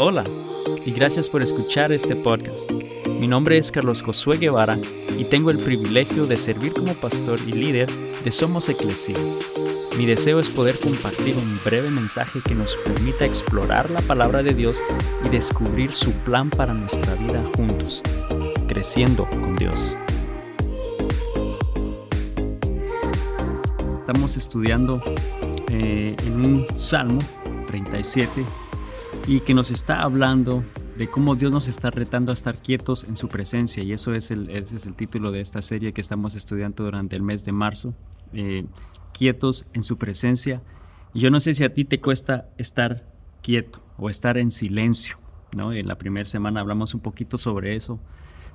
Hola y gracias por escuchar este podcast. Mi nombre es Carlos Josué Guevara y tengo el privilegio de servir como pastor y líder de Somos Eclesia. Mi deseo es poder compartir un breve mensaje que nos permita explorar la palabra de Dios y descubrir su plan para nuestra vida juntos, creciendo con Dios. Estamos estudiando eh, en un Salmo 37 y que nos está hablando de cómo Dios nos está retando a estar quietos en su presencia. Y eso es el, es el título de esta serie que estamos estudiando durante el mes de marzo. Eh, quietos en su presencia. Y yo no sé si a ti te cuesta estar quieto o estar en silencio. ¿no? En la primera semana hablamos un poquito sobre eso,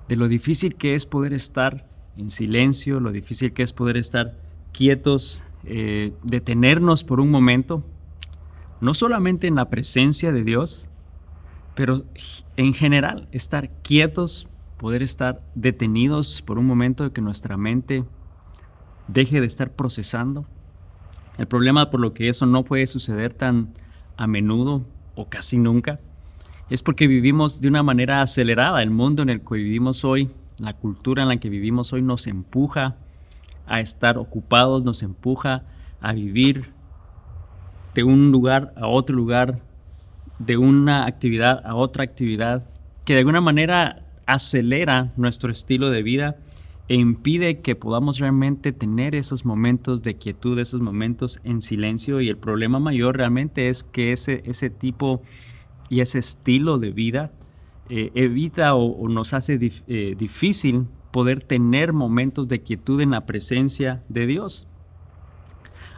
de lo difícil que es poder estar en silencio, lo difícil que es poder estar quietos, eh, detenernos por un momento no solamente en la presencia de Dios, pero en general, estar quietos, poder estar detenidos por un momento de que nuestra mente deje de estar procesando. El problema por lo que eso no puede suceder tan a menudo o casi nunca es porque vivimos de una manera acelerada. El mundo en el que vivimos hoy, la cultura en la que vivimos hoy nos empuja a estar ocupados, nos empuja a vivir de un lugar a otro lugar, de una actividad a otra actividad, que de alguna manera acelera nuestro estilo de vida e impide que podamos realmente tener esos momentos de quietud, esos momentos en silencio. Y el problema mayor realmente es que ese, ese tipo y ese estilo de vida eh, evita o, nos hace eh, difícil poder tener momentos de quietud en la presencia de Dios.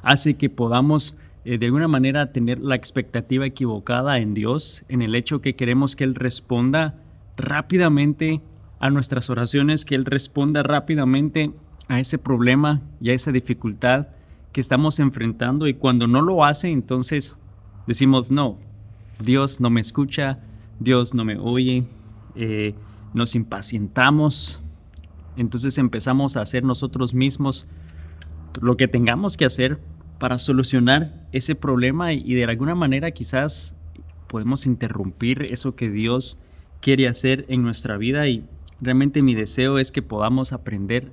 Hace que podamos eh, de alguna manera tener la expectativa equivocada en Dios, en el hecho que queremos que Él responda rápidamente a nuestras oraciones, que Él responda rápidamente a ese problema y a esa dificultad que estamos enfrentando. Y cuando no lo hace, entonces decimos, no, Dios no me escucha, Dios no me oye, eh, nos impacientamos, entonces empezamos a hacer nosotros mismos lo que tengamos que hacer para solucionar ese problema y de alguna manera quizás podemos interrumpir eso que Dios quiere hacer en nuestra vida y realmente mi deseo es que podamos aprender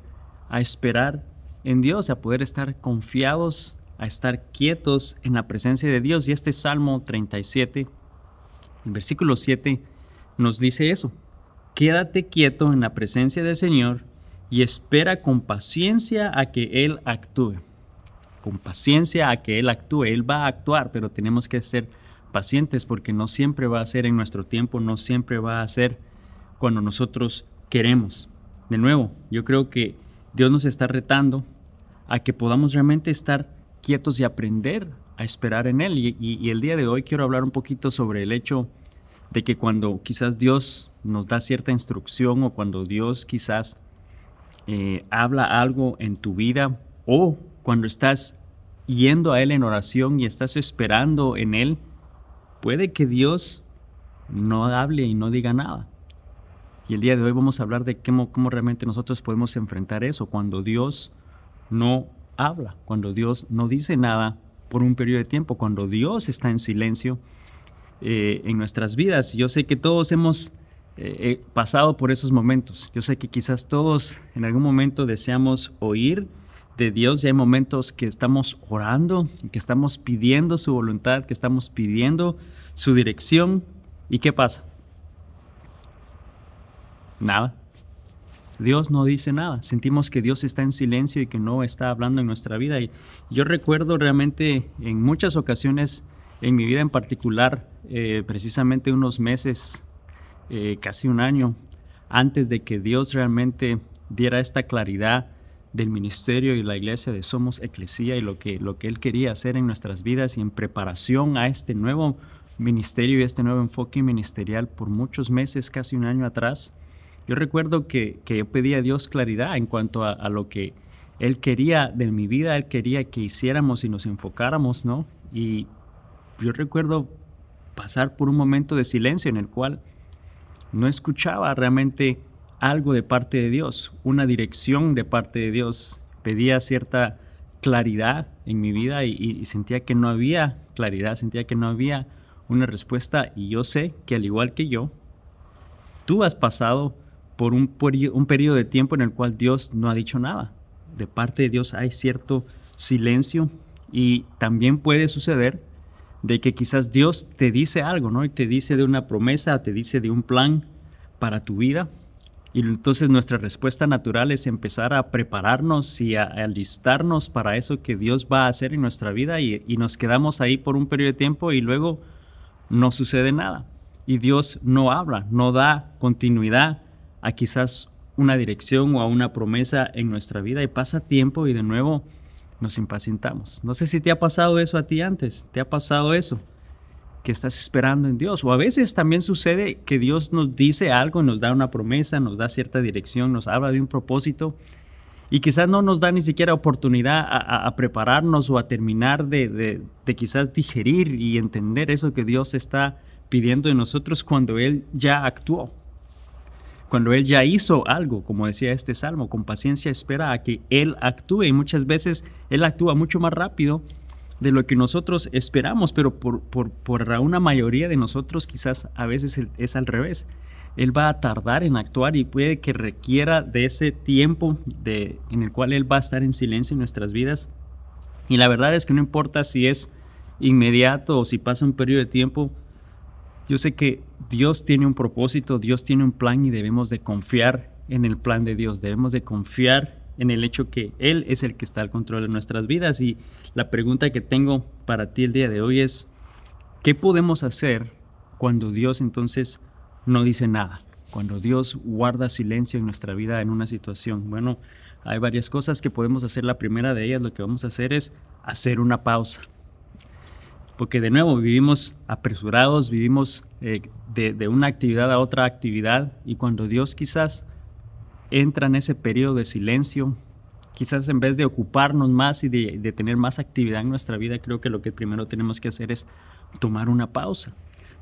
a esperar en Dios, a poder estar confiados, a estar quietos en la presencia de Dios. Y este Salmo 37, el versículo 7, nos dice eso. Quédate quieto en la presencia del Señor y espera con paciencia a que Él actúe con paciencia a que Él actúe. Él va a actuar, pero tenemos que ser pacientes porque no siempre va a ser en nuestro tiempo, no siempre va a ser cuando nosotros queremos. De nuevo, yo creo que Dios nos está retando a que podamos realmente estar quietos y aprender a esperar en Él. Y, el día de hoy quiero hablar un poquito sobre el hecho de que cuando quizás Dios nos da cierta instrucción o cuando Dios quizás eh, habla algo en tu vida o cuando estás yendo a Él en oración y estás esperando en Él, puede que Dios no hable y no diga nada. Y el día de hoy vamos a hablar de cómo, realmente nosotros podemos enfrentar eso cuando Dios no habla, cuando Dios no dice nada por un periodo de tiempo, cuando Dios está en silencio eh, en nuestras vidas. Yo sé que todos hemos eh, eh, pasado por esos momentos. Yo sé que quizás todos en algún momento deseamos oír de Dios y hay momentos que estamos orando, que estamos pidiendo su voluntad, que estamos pidiendo su dirección. ¿Y qué pasa? Nada. Dios no dice nada. Sentimos que Dios está en silencio y que no está hablando en nuestra vida. Y yo recuerdo realmente en muchas ocasiones, en mi vida en particular, eh, precisamente unos meses, eh, casi un año, antes de que Dios realmente diera esta claridad del ministerio y la iglesia de Somos Eclesía y lo que, lo que Él quería hacer en nuestras vidas y en preparación a este nuevo ministerio y este nuevo enfoque ministerial por muchos meses, casi un año atrás. Yo recuerdo que, que yo pedía a Dios claridad en cuanto a, lo que Él quería de mi vida, Él quería que hiciéramos y nos enfocáramos, ¿no? Y yo recuerdo pasar por un momento de silencio en el cual no escuchaba realmente algo de parte de Dios, una dirección de parte de Dios. Pedía cierta claridad en mi vida y, sentía que no había claridad, sentía que no había una respuesta y yo sé que al igual que yo, tú has pasado por un, un periodo de tiempo en el cual Dios no ha dicho nada. De parte de Dios hay cierto silencio y también puede suceder de que quizás Dios te dice algo, ¿no? Y te dice de una promesa, te dice de un plan para tu vida. Y entonces nuestra respuesta natural es empezar a prepararnos y a, alistarnos para eso que Dios va a hacer en nuestra vida y, y nos quedamos ahí por un periodo de tiempo y luego no sucede nada. Y Dios no habla, no da continuidad a quizás una dirección o a una promesa en nuestra vida y pasa tiempo y de nuevo nos impacientamos. No sé si te ha pasado eso a ti antes, te ha pasado eso, que estás esperando en Dios. O a veces también sucede que Dios nos dice algo, nos da una promesa, nos da cierta dirección, nos habla de un propósito y quizás no nos da ni siquiera oportunidad a, prepararnos o a terminar de, de quizás digerir y entender eso que Dios está pidiendo de nosotros cuando Él ya actuó cuando Él ya hizo algo, como decía este salmo, con paciencia espera a que Él actúe y muchas veces Él actúa mucho más rápido de lo que nosotros esperamos, pero por, por, por una mayoría de nosotros quizás a veces es al revés. Él va a tardar en actuar y puede que requiera de ese tiempo de, en el cual Él va a estar en silencio en nuestras vidas. Y la verdad es que no importa si es inmediato o si pasa un periodo de tiempo, yo sé que Dios tiene un propósito, Dios tiene un plan y debemos de confiar en el plan de Dios, debemos de confiar en el hecho que Él es el que está al control de nuestras vidas. Y la pregunta que tengo para ti el día de hoy es, ¿qué podemos hacer cuando Dios entonces no dice nada? Cuando Dios guarda silencio en nuestra vida en una situación. Bueno, hay varias cosas que podemos hacer. La primera de ellas, lo que vamos a hacer es hacer una pausa porque de nuevo vivimos apresurados, vivimos eh, de, una actividad a otra actividad y cuando Dios quizás entra en ese periodo de silencio, quizás en vez de ocuparnos más y de, de, tener más actividad en nuestra vida, creo que lo que primero tenemos que hacer es tomar una pausa,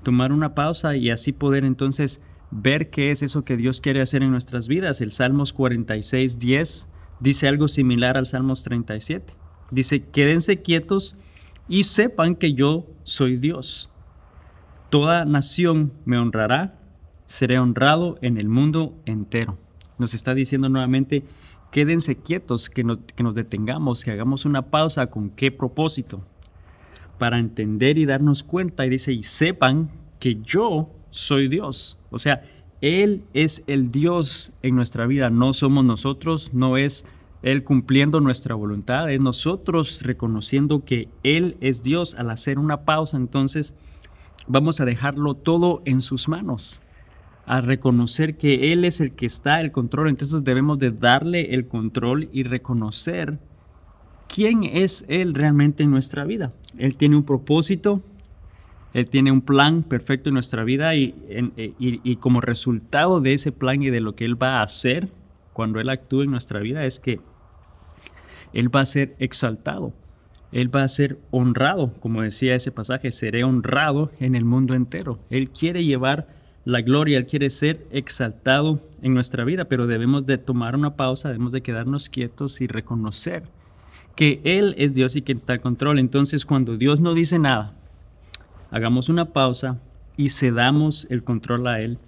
tomar una pausa y así poder entonces ver qué es eso que Dios quiere hacer en nuestras vidas. El Salmos 46, 10 dice algo similar al Salmos 37. Dice, quédense quietos y sepan que yo soy Dios. Toda nación me honrará, seré honrado en el mundo entero. Nos está diciendo nuevamente, quédense quietos, que, que nos detengamos, que hagamos una pausa con qué propósito, para entender y darnos cuenta. Y dice, y sepan que yo soy Dios. O sea, Él es el Dios en nuestra vida, no somos nosotros, no es él cumpliendo nuestra voluntad, es nosotros reconociendo que Él es Dios. Al hacer una pausa, entonces vamos a dejarlo todo en sus manos, a reconocer que Él es el que está el control. Entonces debemos de darle el control y reconocer quién es Él realmente en nuestra vida. Él tiene un propósito, Él tiene un plan perfecto en nuestra vida y, y, y como resultado de ese plan y de lo que Él va a hacer cuando Él actúa en nuestra vida es que él va a ser exaltado, Él va a ser honrado, como decía ese pasaje, seré honrado en el mundo entero. Él quiere llevar la gloria, Él quiere ser exaltado en nuestra vida, pero debemos de tomar una pausa, debemos de quedarnos quietos y reconocer que Él es Dios y que está al control. Entonces, cuando Dios no dice nada, hagamos una pausa y cedamos el control a Él,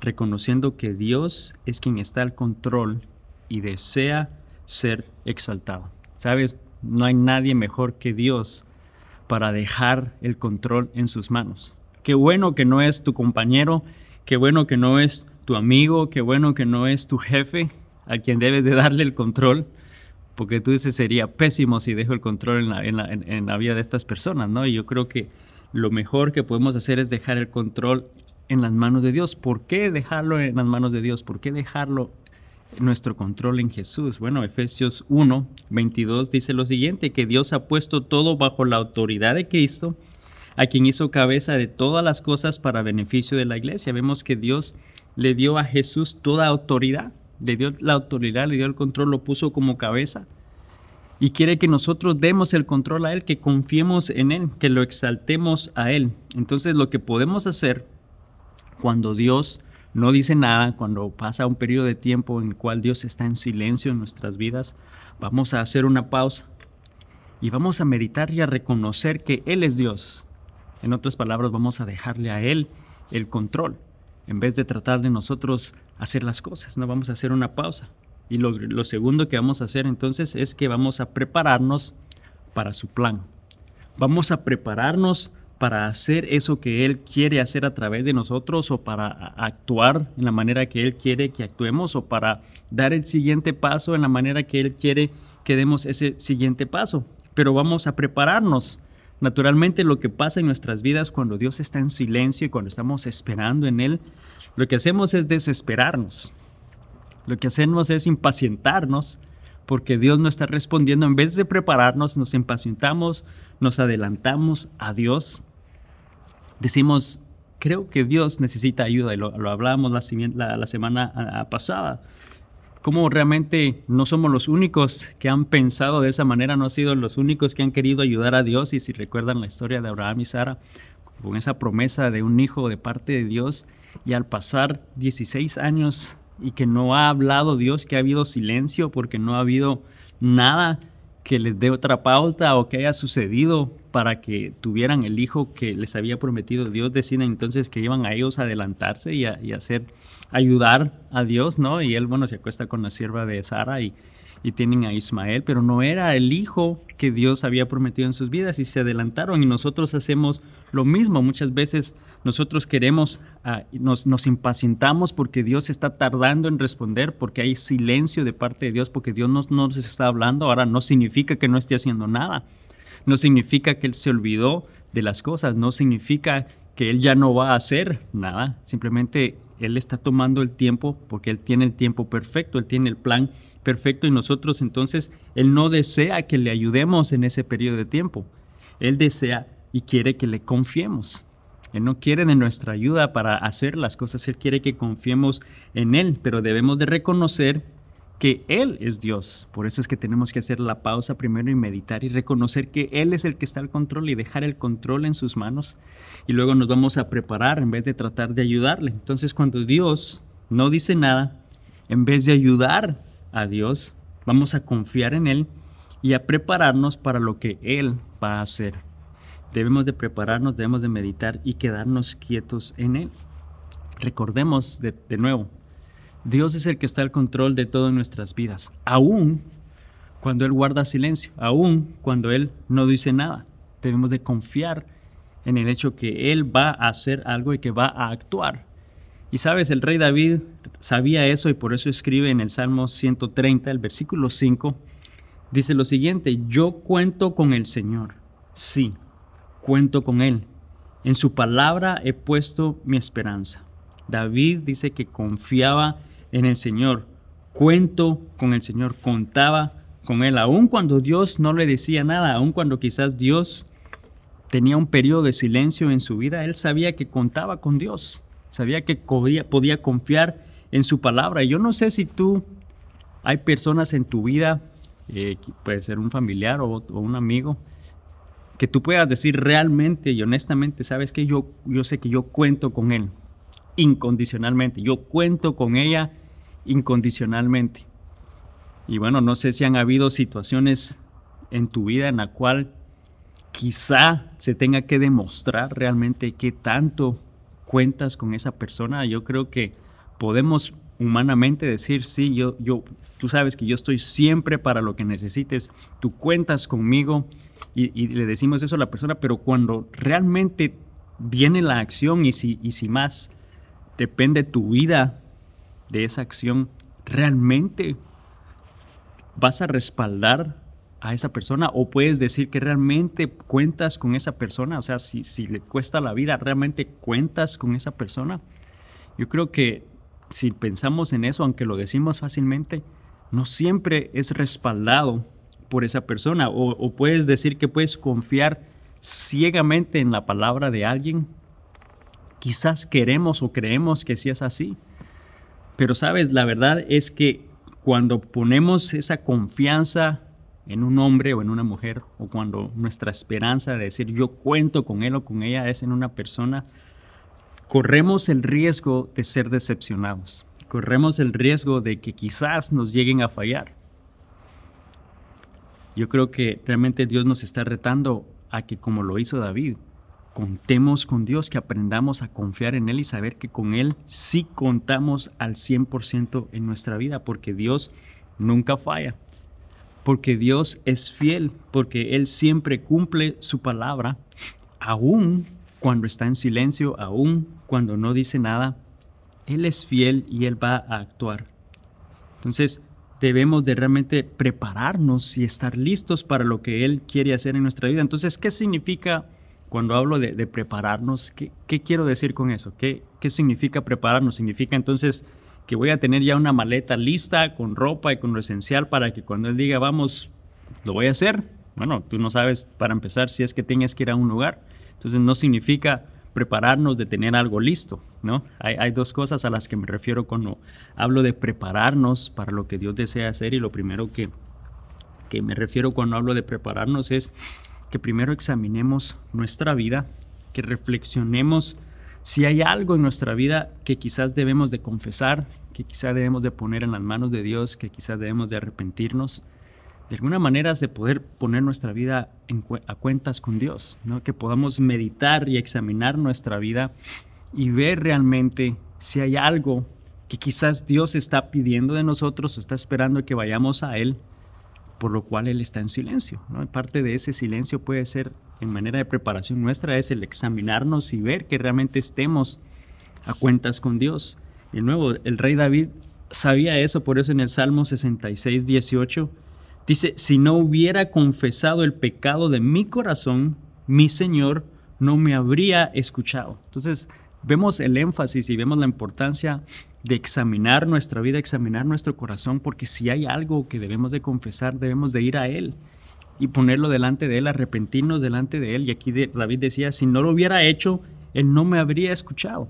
reconociendo que Dios es quien está al control y desea ser exaltado. Sabes, no hay nadie mejor que Dios para dejar el control en sus manos. Qué bueno que no es tu compañero, qué bueno que no es tu amigo, qué bueno que no es tu jefe a quien debes de darle el control, porque tú dices sería pésimo si dejo el control en la, en la, en la vida de estas personas, ¿no? Y yo creo que lo mejor que podemos hacer es dejar el control en las manos de Dios. ¿Por qué dejarlo en las manos de Dios? ¿Por qué dejarlo nuestro control en Jesús. Bueno, Efesios 1, 22 dice lo siguiente, que Dios ha puesto todo bajo la autoridad de Cristo, a quien hizo cabeza de todas las cosas para beneficio de la iglesia. Vemos que Dios le dio a Jesús toda autoridad, le dio la autoridad, le dio el control, lo puso como cabeza. Y quiere que nosotros demos el control a Él, que confiemos en Él, que lo exaltemos a Él. Entonces lo que podemos hacer cuando Dios no dice nada, cuando pasa un periodo de tiempo en el cual Dios está en silencio en nuestras vidas, vamos a hacer una pausa y vamos a meditar y a reconocer que Él es Dios. En otras palabras, vamos a dejarle a Él el control, en vez de tratar de nosotros hacer las cosas, no vamos a hacer una pausa. Y lo, lo segundo que vamos a hacer entonces es que vamos a prepararnos para su plan. Vamos a prepararnos para hacer eso que Él quiere hacer a través de nosotros o para actuar en la manera que Él quiere que actuemos o para dar el siguiente paso en la manera que Él quiere que demos ese siguiente paso. Pero vamos a prepararnos. Naturalmente lo que pasa en nuestras vidas cuando Dios está en silencio y cuando estamos esperando en Él, lo que hacemos es desesperarnos. Lo que hacemos es impacientarnos porque Dios no está respondiendo. En vez de prepararnos, nos impacientamos, nos adelantamos a Dios decimos, creo que Dios necesita ayuda, y lo, hablábamos la, la, semana pasada. Como realmente no somos los únicos que han pensado de esa manera, no han sido los únicos que han querido ayudar a Dios. Y si recuerdan la historia de Abraham y Sara, con esa promesa de un hijo de parte de Dios, y al pasar 16 años y que no ha hablado Dios, que ha habido silencio porque no ha habido nada que les dé otra pausa o que haya sucedido para que tuvieran el hijo que les había prometido Dios, deciden entonces que iban a ellos a adelantarse y, a, hacer, ayudar a Dios, ¿no? Y él, bueno, se acuesta con la sierva de Sara y, y tienen a Ismael, pero no era el hijo que Dios había prometido en sus vidas y se adelantaron y nosotros hacemos lo mismo. Muchas veces nosotros queremos, ah, nos, nos, impacientamos porque Dios está tardando en responder, porque hay silencio de parte de Dios, porque Dios no nos está hablando. Ahora no significa que no esté haciendo nada, no significa que Él se olvidó de las cosas, no significa que Él ya no va a hacer nada, simplemente Él está tomando el tiempo porque Él tiene el tiempo perfecto, Él tiene el plan perfecto y nosotros entonces, Él no desea que le ayudemos en ese periodo de tiempo. Él desea y quiere que le confiemos. Él no quiere de nuestra ayuda para hacer las cosas, Él quiere que confiemos en Él, pero debemos de reconocer que Él es Dios. Por eso es que tenemos que hacer la pausa primero y meditar y reconocer que Él es el que está al control y dejar el control en sus manos. Y luego nos vamos a preparar en vez de tratar de ayudarle. Entonces cuando Dios no dice nada, en vez de ayudar a Dios, vamos a confiar en Él y a prepararnos para lo que Él va a hacer. Debemos de prepararnos, debemos de meditar y quedarnos quietos en Él. Recordemos de, nuevo, Dios es el que está al control de todas nuestras vidas, aún cuando Él guarda silencio, aún cuando Él no dice nada. Debemos de confiar en el hecho que Él va a hacer algo y que va a actuar y sabes, el rey David sabía eso y por eso escribe en el Salmo 130, el versículo 5, dice lo siguiente, yo cuento con el Señor, sí, cuento con Él. En su palabra he puesto mi esperanza. David dice que confiaba en el Señor, cuento con el Señor, contaba con Él, aun cuando Dios no le decía nada, aun cuando quizás Dios tenía un periodo de silencio en su vida, Él sabía que contaba con Dios. Sabía que podía, confiar en su palabra. Yo no sé si tú, hay personas en tu vida, eh, puede ser un familiar o, un amigo, que tú puedas decir realmente y honestamente, sabes que yo, yo sé que yo cuento con él incondicionalmente, yo cuento con ella incondicionalmente. Y bueno, no sé si han habido situaciones en tu vida en la cual quizá se tenga que demostrar realmente qué tanto cuentas con esa persona, yo creo que podemos humanamente decir, sí, yo, yo, tú sabes que yo estoy siempre para lo que necesites, tú cuentas conmigo y, le decimos eso a la persona, pero cuando realmente viene la acción y si, y si más depende tu vida de esa acción, realmente vas a respaldar a esa persona o puedes decir que realmente cuentas con esa persona, o sea, si, si le cuesta la vida, realmente cuentas con esa persona. Yo creo que si pensamos en eso, aunque lo decimos fácilmente, no siempre es respaldado por esa persona o, o puedes decir que puedes confiar ciegamente en la palabra de alguien. Quizás queremos o creemos que sí es así, pero sabes, la verdad es que cuando ponemos esa confianza en un hombre o en una mujer, o cuando nuestra esperanza de decir yo cuento con él o con ella es en una persona, corremos el riesgo de ser decepcionados, corremos el riesgo de que quizás nos lleguen a fallar. Yo creo que realmente Dios nos está retando a que como lo hizo David, contemos con Dios, que aprendamos a confiar en Él y saber que con Él sí contamos al 100% en nuestra vida, porque Dios nunca falla, porque Dios es fiel, porque Él siempre cumple su palabra, aún cuando está en silencio, aún cuando no dice nada, Él es fiel y Él va a actuar. Entonces, debemos de realmente prepararnos y estar listos para lo que Él quiere hacer en nuestra vida. Entonces, ¿qué significa cuando hablo de, prepararnos? ¿qué, quiero decir con eso? ¿Qué, ¿Qué significa prepararnos? Significa entonces que voy a tener ya una maleta lista con ropa y con lo esencial para que cuando Él diga, vamos, lo voy a hacer. Bueno, tú no sabes para empezar si es que tienes que ir a un lugar. Entonces, no significa prepararnos de tener algo listo, ¿no? Hay, dos cosas a las que me refiero cuando hablo de prepararnos para lo que Dios desea hacer y lo primero que, que me refiero cuando hablo de prepararnos es que primero examinemos nuestra vida, que reflexionemos si hay algo en nuestra vida que quizás debemos de confesar, que quizás debemos de poner en las manos de Dios, que quizás debemos de arrepentirnos de alguna manera de poder poner nuestra vida a cuentas con Dios, que podamos meditar y examinar nuestra vida y ver realmente si hay algo que quizás Dios está pidiendo de nosotros o está esperando que vayamos a Él, por lo cual Él está en silencio. ¿no? Parte de ese silencio puede ser, en manera de preparación nuestra, es el examinarnos y ver que realmente estemos a cuentas con Dios. Y nuevo, el rey David sabía eso, por eso en el Salmo 66, 18, Dice, si no hubiera confesado el pecado de mi corazón, mi Señor no me habría escuchado. Entonces, vemos el énfasis y vemos la importancia de examinar nuestra vida, examinar nuestro corazón, porque si hay algo que debemos de confesar, debemos de ir a Él y ponerlo delante de Él, arrepentirnos delante de Él. Y aquí David decía, si no lo hubiera hecho, Él no me habría escuchado.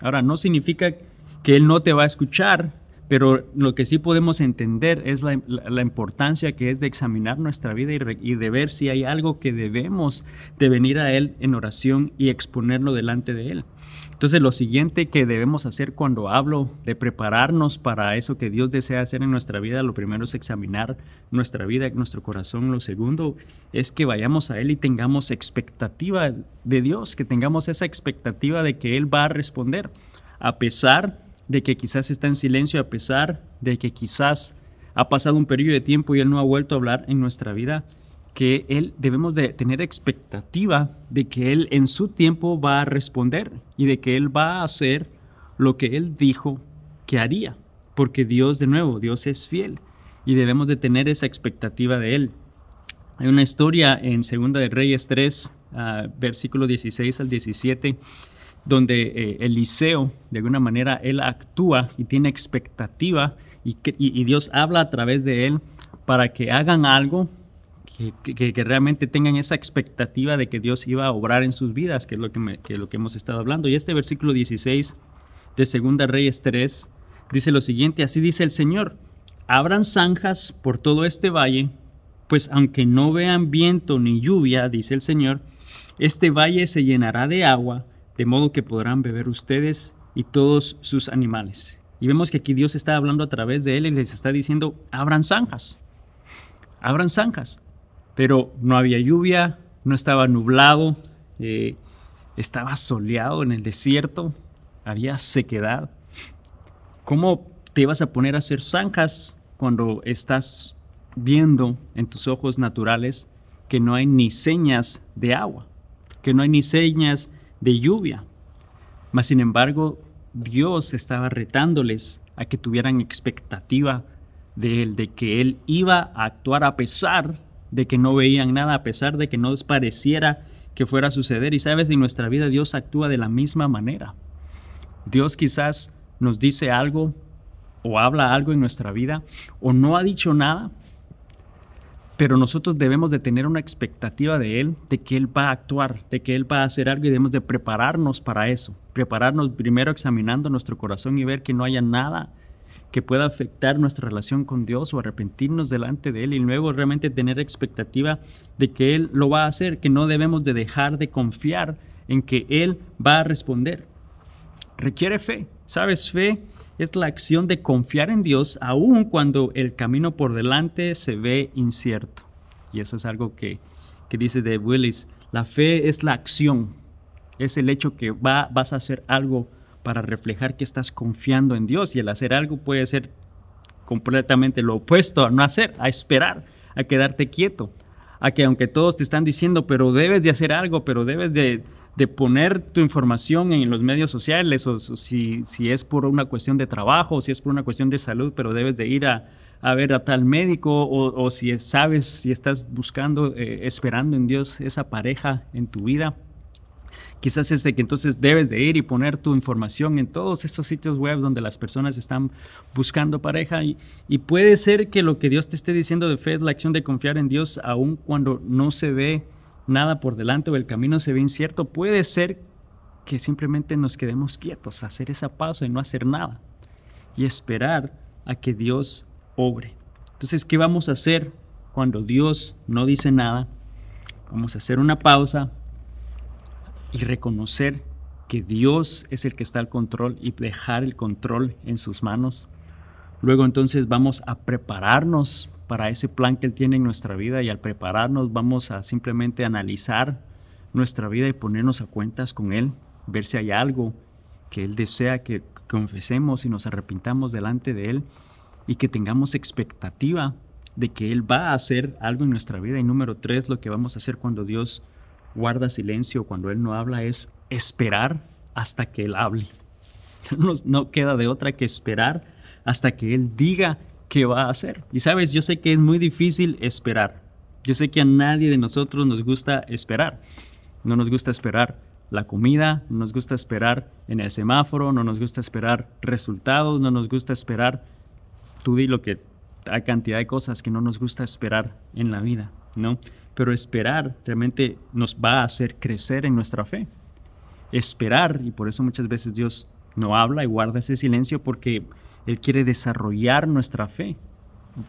Ahora, no significa que Él no te va a escuchar, pero lo que sí podemos entender es la, importancia que es de examinar nuestra vida y, de ver si hay algo que debemos de venir a Él en oración y exponerlo delante de Él. Entonces lo siguiente que debemos hacer cuando hablo de prepararnos para eso que Dios desea hacer en nuestra vida, lo primero es examinar nuestra vida, nuestro corazón. Lo segundo es que vayamos a Él y tengamos expectativa de Dios, que tengamos esa expectativa de que Él va a responder, a pesar de que quizás está en silencio a pesar de que quizás ha pasado un periodo de tiempo y Él no ha vuelto a hablar en nuestra vida, que Él debemos de tener expectativa de que Él en su tiempo va a responder y de que Él va a hacer lo que Él dijo que haría, porque Dios de nuevo, Dios es fiel y debemos de tener esa expectativa de Él. Hay una historia en Segunda de Reyes 3, ah, versículo 16 al 17, donde eh, Eliseo, de alguna manera, él actúa y tiene expectativa y, Dios habla a través de él para que hagan algo, que, realmente tengan esa expectativa de que Dios iba a obrar en sus vidas, que es lo que, lo que hemos estado hablando. Y este versículo 16 de Segunda Reyes 3 dice lo siguiente, así dice el Señor, abran zanjas por todo este valle, pues aunque no vean viento ni lluvia, dice el Señor, este valle se llenará de agua de modo que podrán beber ustedes y todos sus animales. Y vemos que aquí Dios está hablando a través de él y les está diciendo, abran zanjas, abran zanjas. Pero no había lluvia, no estaba nublado, eh, estaba soleado en el desierto, había sequedad. ¿Cómo te vas a poner a hacer zanjas cuando estás viendo en tus ojos naturales que no hay ni señas de agua, que no hay ni señas de lluvia. Mas sin embargo, Dios estaba retándoles a que tuvieran expectativa de Él, de que Él iba a actuar a pesar de que no veían nada, a pesar de que no pareciera que fuera a suceder. Y sabes, en nuestra vida Dios actúa de la misma manera. Dios quizás nos dice algo o habla algo en nuestra vida o no ha dicho nada, pero nosotros debemos de tener una expectativa de Él, de que Él va a actuar, de que Él va a hacer algo y debemos de prepararnos para eso. Prepararnos primero examinando nuestro corazón y ver que no haya nada que pueda afectar nuestra relación con Dios o arrepentirnos delante de Él y luego realmente tener expectativa de que Él lo va a hacer, que no debemos de dejar de confiar en que Él va a responder. Requiere fe, ¿sabes? Fe es la acción de confiar en Dios aun cuando el camino por delante se ve incierto. Y eso es algo que, dice de Willis, la fe es la acción Es el hecho que va, vas a hacer algo para reflejar que estás confiando en Dios y el hacer algo puede ser completamente lo opuesto a no hacer, a esperar, a quedarte quieto, a que aunque todos te están diciendo, pero debes de hacer algo, pero debes de, poner tu información en los medios sociales, o, si, si, es por una cuestión de trabajo, o si es por una cuestión de salud, pero debes de ir a, ver a tal médico, o, si sabes, si estás buscando, eh, esperando en Dios esa pareja en tu vida Quizás es de que entonces debes de ir y poner tu información en todos esos sitios web donde las personas están buscando pareja y, puede ser que lo que Dios te esté diciendo de fe es la acción de confiar en Dios aun cuando no se ve nada por delante o el camino se ve incierto. Puede ser que simplemente nos quedemos quietos, hacer esa pausa y no hacer nada y esperar a que Dios obre. Entonces, ¿qué vamos a hacer cuando Dios no dice nada? Vamos a hacer una pausa, y reconocer que Dios es el que está al control y dejar el control en sus manos. Luego entonces vamos a prepararnos para ese plan que Él tiene en nuestra vida y al prepararnos vamos a simplemente analizar nuestra vida y ponernos a cuentas con Él, ver si hay algo que Él desea que confesemos y nos arrepintamos delante de Él y que tengamos expectativa de que Él va a hacer algo en nuestra vida. Y número tres, lo que vamos a hacer cuando Dios guarda silencio cuando Él no habla es esperar hasta que Él hable. No, queda de otra que esperar hasta que Él diga qué va a hacer. Y sabes, yo sé que es muy difícil esperar. Yo sé que a nadie de nosotros nos gusta esperar. No nos gusta esperar la comida, no nos gusta esperar en el semáforo, no nos gusta esperar resultados, no nos gusta esperar, tú di lo que hay cantidad de cosas que no nos gusta esperar en la vida, Pero esperar realmente nos va a hacer crecer en nuestra fe. Esperar, y por eso muchas veces Dios no habla y guarda ese silencio porque Él quiere desarrollar nuestra fe.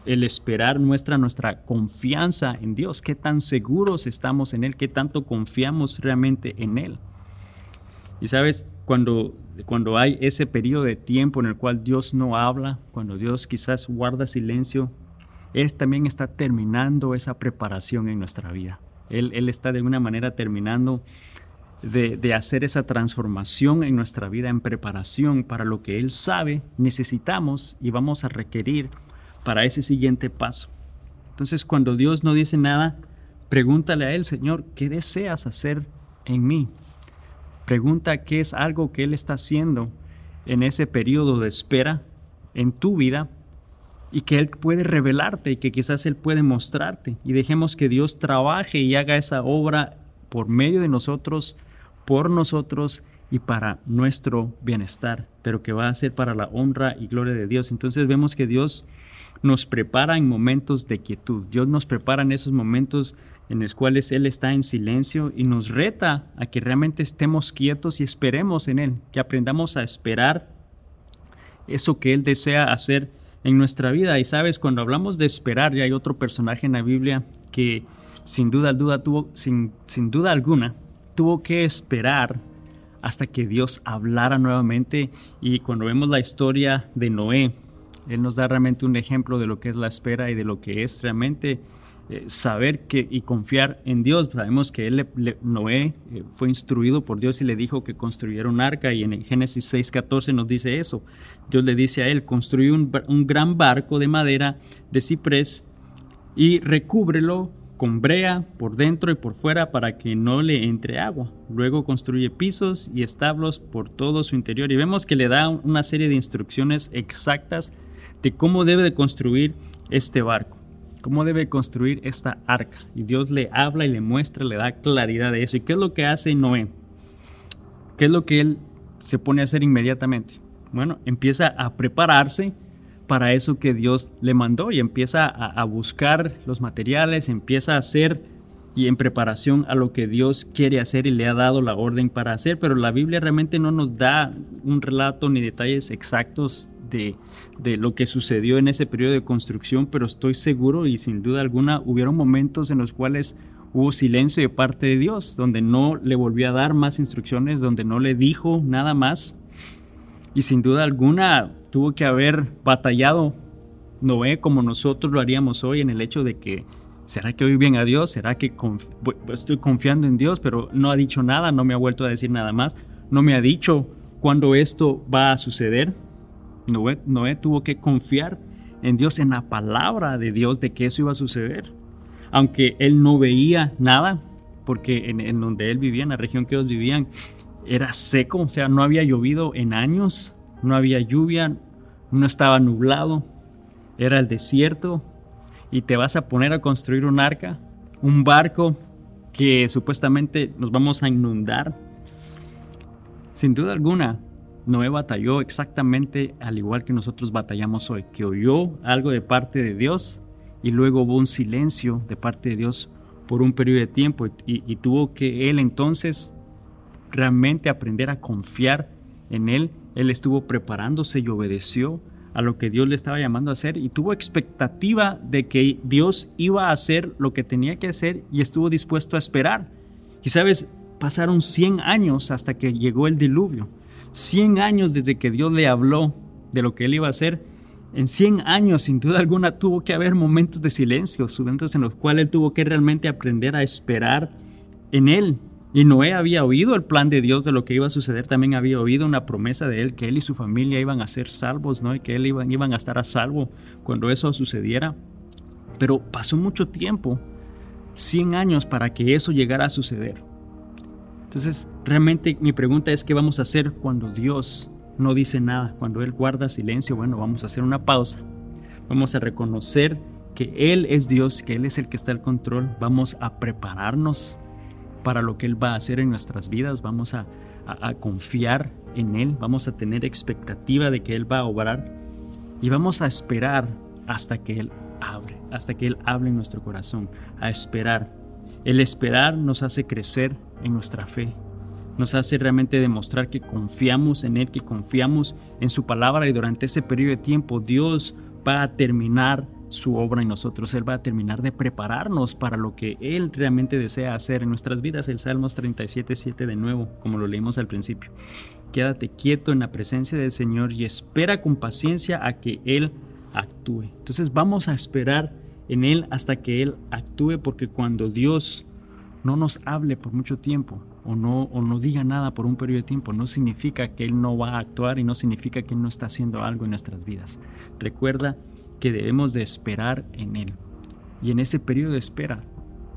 El esperar muestra nuestra confianza en Dios, qué tan seguros estamos en Él, qué tanto confiamos realmente en Él. Y sabes, cuando, cuando hay ese periodo de tiempo en el cual Dios no habla, cuando Dios quizás guarda silencio, él también está terminando esa preparación en nuestra vida. Él, él está de alguna manera terminando de, de, hacer esa transformación en nuestra vida en preparación para lo que Él sabe necesitamos y vamos a requerir para ese siguiente paso. Entonces cuando Dios no dice nada, pregúntale a Él, Señor, ¿qué deseas hacer en mí? Pregunta qué es algo que Él está haciendo en ese periodo de espera en tu vida y que Él puede revelarte y que quizás Él puede mostrarte. Y dejemos que Dios trabaje y haga esa obra por medio de nosotros, por nosotros y para nuestro bienestar, pero que va a ser para la honra y gloria de Dios. Entonces vemos que Dios nos prepara en momentos de quietud. Dios nos prepara en esos momentos en los cuales Él está en silencio y nos reta a que realmente estemos quietos y esperemos en Él, que aprendamos a esperar eso que Él desea hacer en nuestra vida. Y sabes, cuando hablamos de esperar, ya hay otro personaje en la Biblia que sin duda, sin, sin duda alguna tuvo que esperar hasta que Dios hablara nuevamente. Y cuando vemos la historia de Noé, Él nos da realmente un ejemplo de lo que es la espera y de lo que es realmente eh, saber que, y confiar en Dios. Sabemos que él, Noé eh, fue instruido por Dios y le dijo que construyera un arca y en Génesis 6.14 nos dice eso. Dios le dice a él, construye un, un gran barco de madera de ciprés y recúbrelo con brea por dentro y por fuera para que no le entre agua. Luego construye pisos y establos por todo su interior y vemos que le da una serie de instrucciones exactas de cómo debe de construir este barco cómo debe construir esta arca. Y Dios le habla y le muestra, le da claridad de eso. ¿Y qué es lo que hace Noé? ¿Qué es lo que él se pone a hacer inmediatamente? Bueno, empieza a prepararse para eso que Dios le mandó y empieza a, buscar los materiales, empieza a hacer y en preparación a lo que Dios quiere hacer y le ha dado la orden para hacer, pero la Biblia realmente no nos da un relato ni detalles exactos de, lo que sucedió en ese periodo de construcción, pero estoy seguro y sin duda alguna hubieron momentos en los cuales hubo silencio de parte de Dios, donde no le volvió a dar más instrucciones, donde no le dijo nada más. Y sin duda alguna tuvo que haber batallado Noé como nosotros lo haríamos hoy en el hecho de que ¿Será que oí bien a Dios? ¿Será que estoy confiando en Dios, pero no ha dicho nada, no me ha vuelto a decir nada más? ¿No me ha dicho cuándo esto va a suceder? Noé, tuvo que confiar en Dios, en la palabra de Dios de que eso iba a suceder. Aunque él no veía nada, porque en, en donde él vivía, en la región que ellos vivían, era seco, o sea, no había llovido en años, no había lluvia, no estaba nublado, era el desierto, y te vas a poner a construir un arca, un barco que supuestamente nos vamos a inundar. Sin duda alguna, Noé batalló exactamente al igual que nosotros batallamos hoy, que oyó algo de parte de Dios y luego hubo un silencio de parte de Dios por un periodo de tiempo y, tuvo que él entonces realmente aprender a confiar en él. Él estuvo preparándose y obedeció a lo que Dios le estaba llamando a hacer y tuvo expectativa de que Dios iba a hacer lo que tenía que hacer y estuvo dispuesto a esperar. Y sabes, pasaron 100 años hasta que llegó el diluvio. 100 años desde que Dios le habló de lo que él iba a hacer. En 100 años, sin duda alguna, tuvo que haber momentos de silencio, momentos en los cuales él tuvo que realmente aprender a esperar en él y Noé había oído el plan de Dios de lo que iba a suceder, también había oído una promesa de él que él y su familia iban a ser salvos, ¿no? Y que él iban, iban a estar a salvo cuando eso sucediera. Pero pasó mucho tiempo, 100 años para que eso llegara a suceder. Entonces, realmente mi pregunta es qué vamos a hacer cuando Dios no dice nada, cuando Él guarda silencio. Bueno, vamos a hacer una pausa. Vamos a reconocer que Él es Dios, que Él es el que está al control. Vamos a prepararnos para lo que Él va a hacer en nuestras vidas, vamos a, confiar en Él, vamos a tener expectativa de que Él va a obrar y vamos a esperar hasta que Él abre, hasta que Él hable en nuestro corazón, a esperar. El esperar nos hace crecer en nuestra fe, nos hace realmente demostrar que confiamos en Él, que confiamos en su palabra y durante ese periodo de tiempo Dios va a terminar su obra en nosotros. Él va a terminar de prepararnos para lo que Él realmente desea hacer en nuestras vidas. El Salmos 37, 7 de nuevo, como lo leímos al principio. Quédate quieto en la presencia del Señor y espera con paciencia a que Él actúe. Entonces vamos a esperar en Él hasta que Él actúe porque cuando Dios no nos hable por mucho tiempo o no, o no diga nada por un periodo de tiempo, no significa que Él no va a actuar y no significa que Él no está haciendo algo en nuestras vidas. Recuerda que debemos de esperar en Él. Y en ese periodo de espera,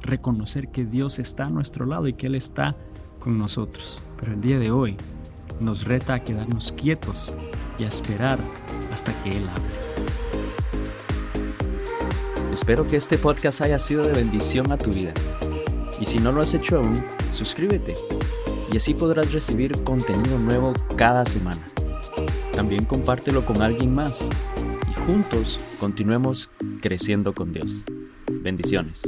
reconocer que Dios está a nuestro lado y que Él está con nosotros. Pero el día de hoy nos reta a quedarnos quietos y a esperar hasta que Él hable. Espero que este podcast haya sido de bendición a tu vida. Y si no lo has hecho aún, suscríbete y así podrás recibir contenido nuevo cada semana. También compártelo con alguien más juntos continuemos creciendo con Dios. Bendiciones.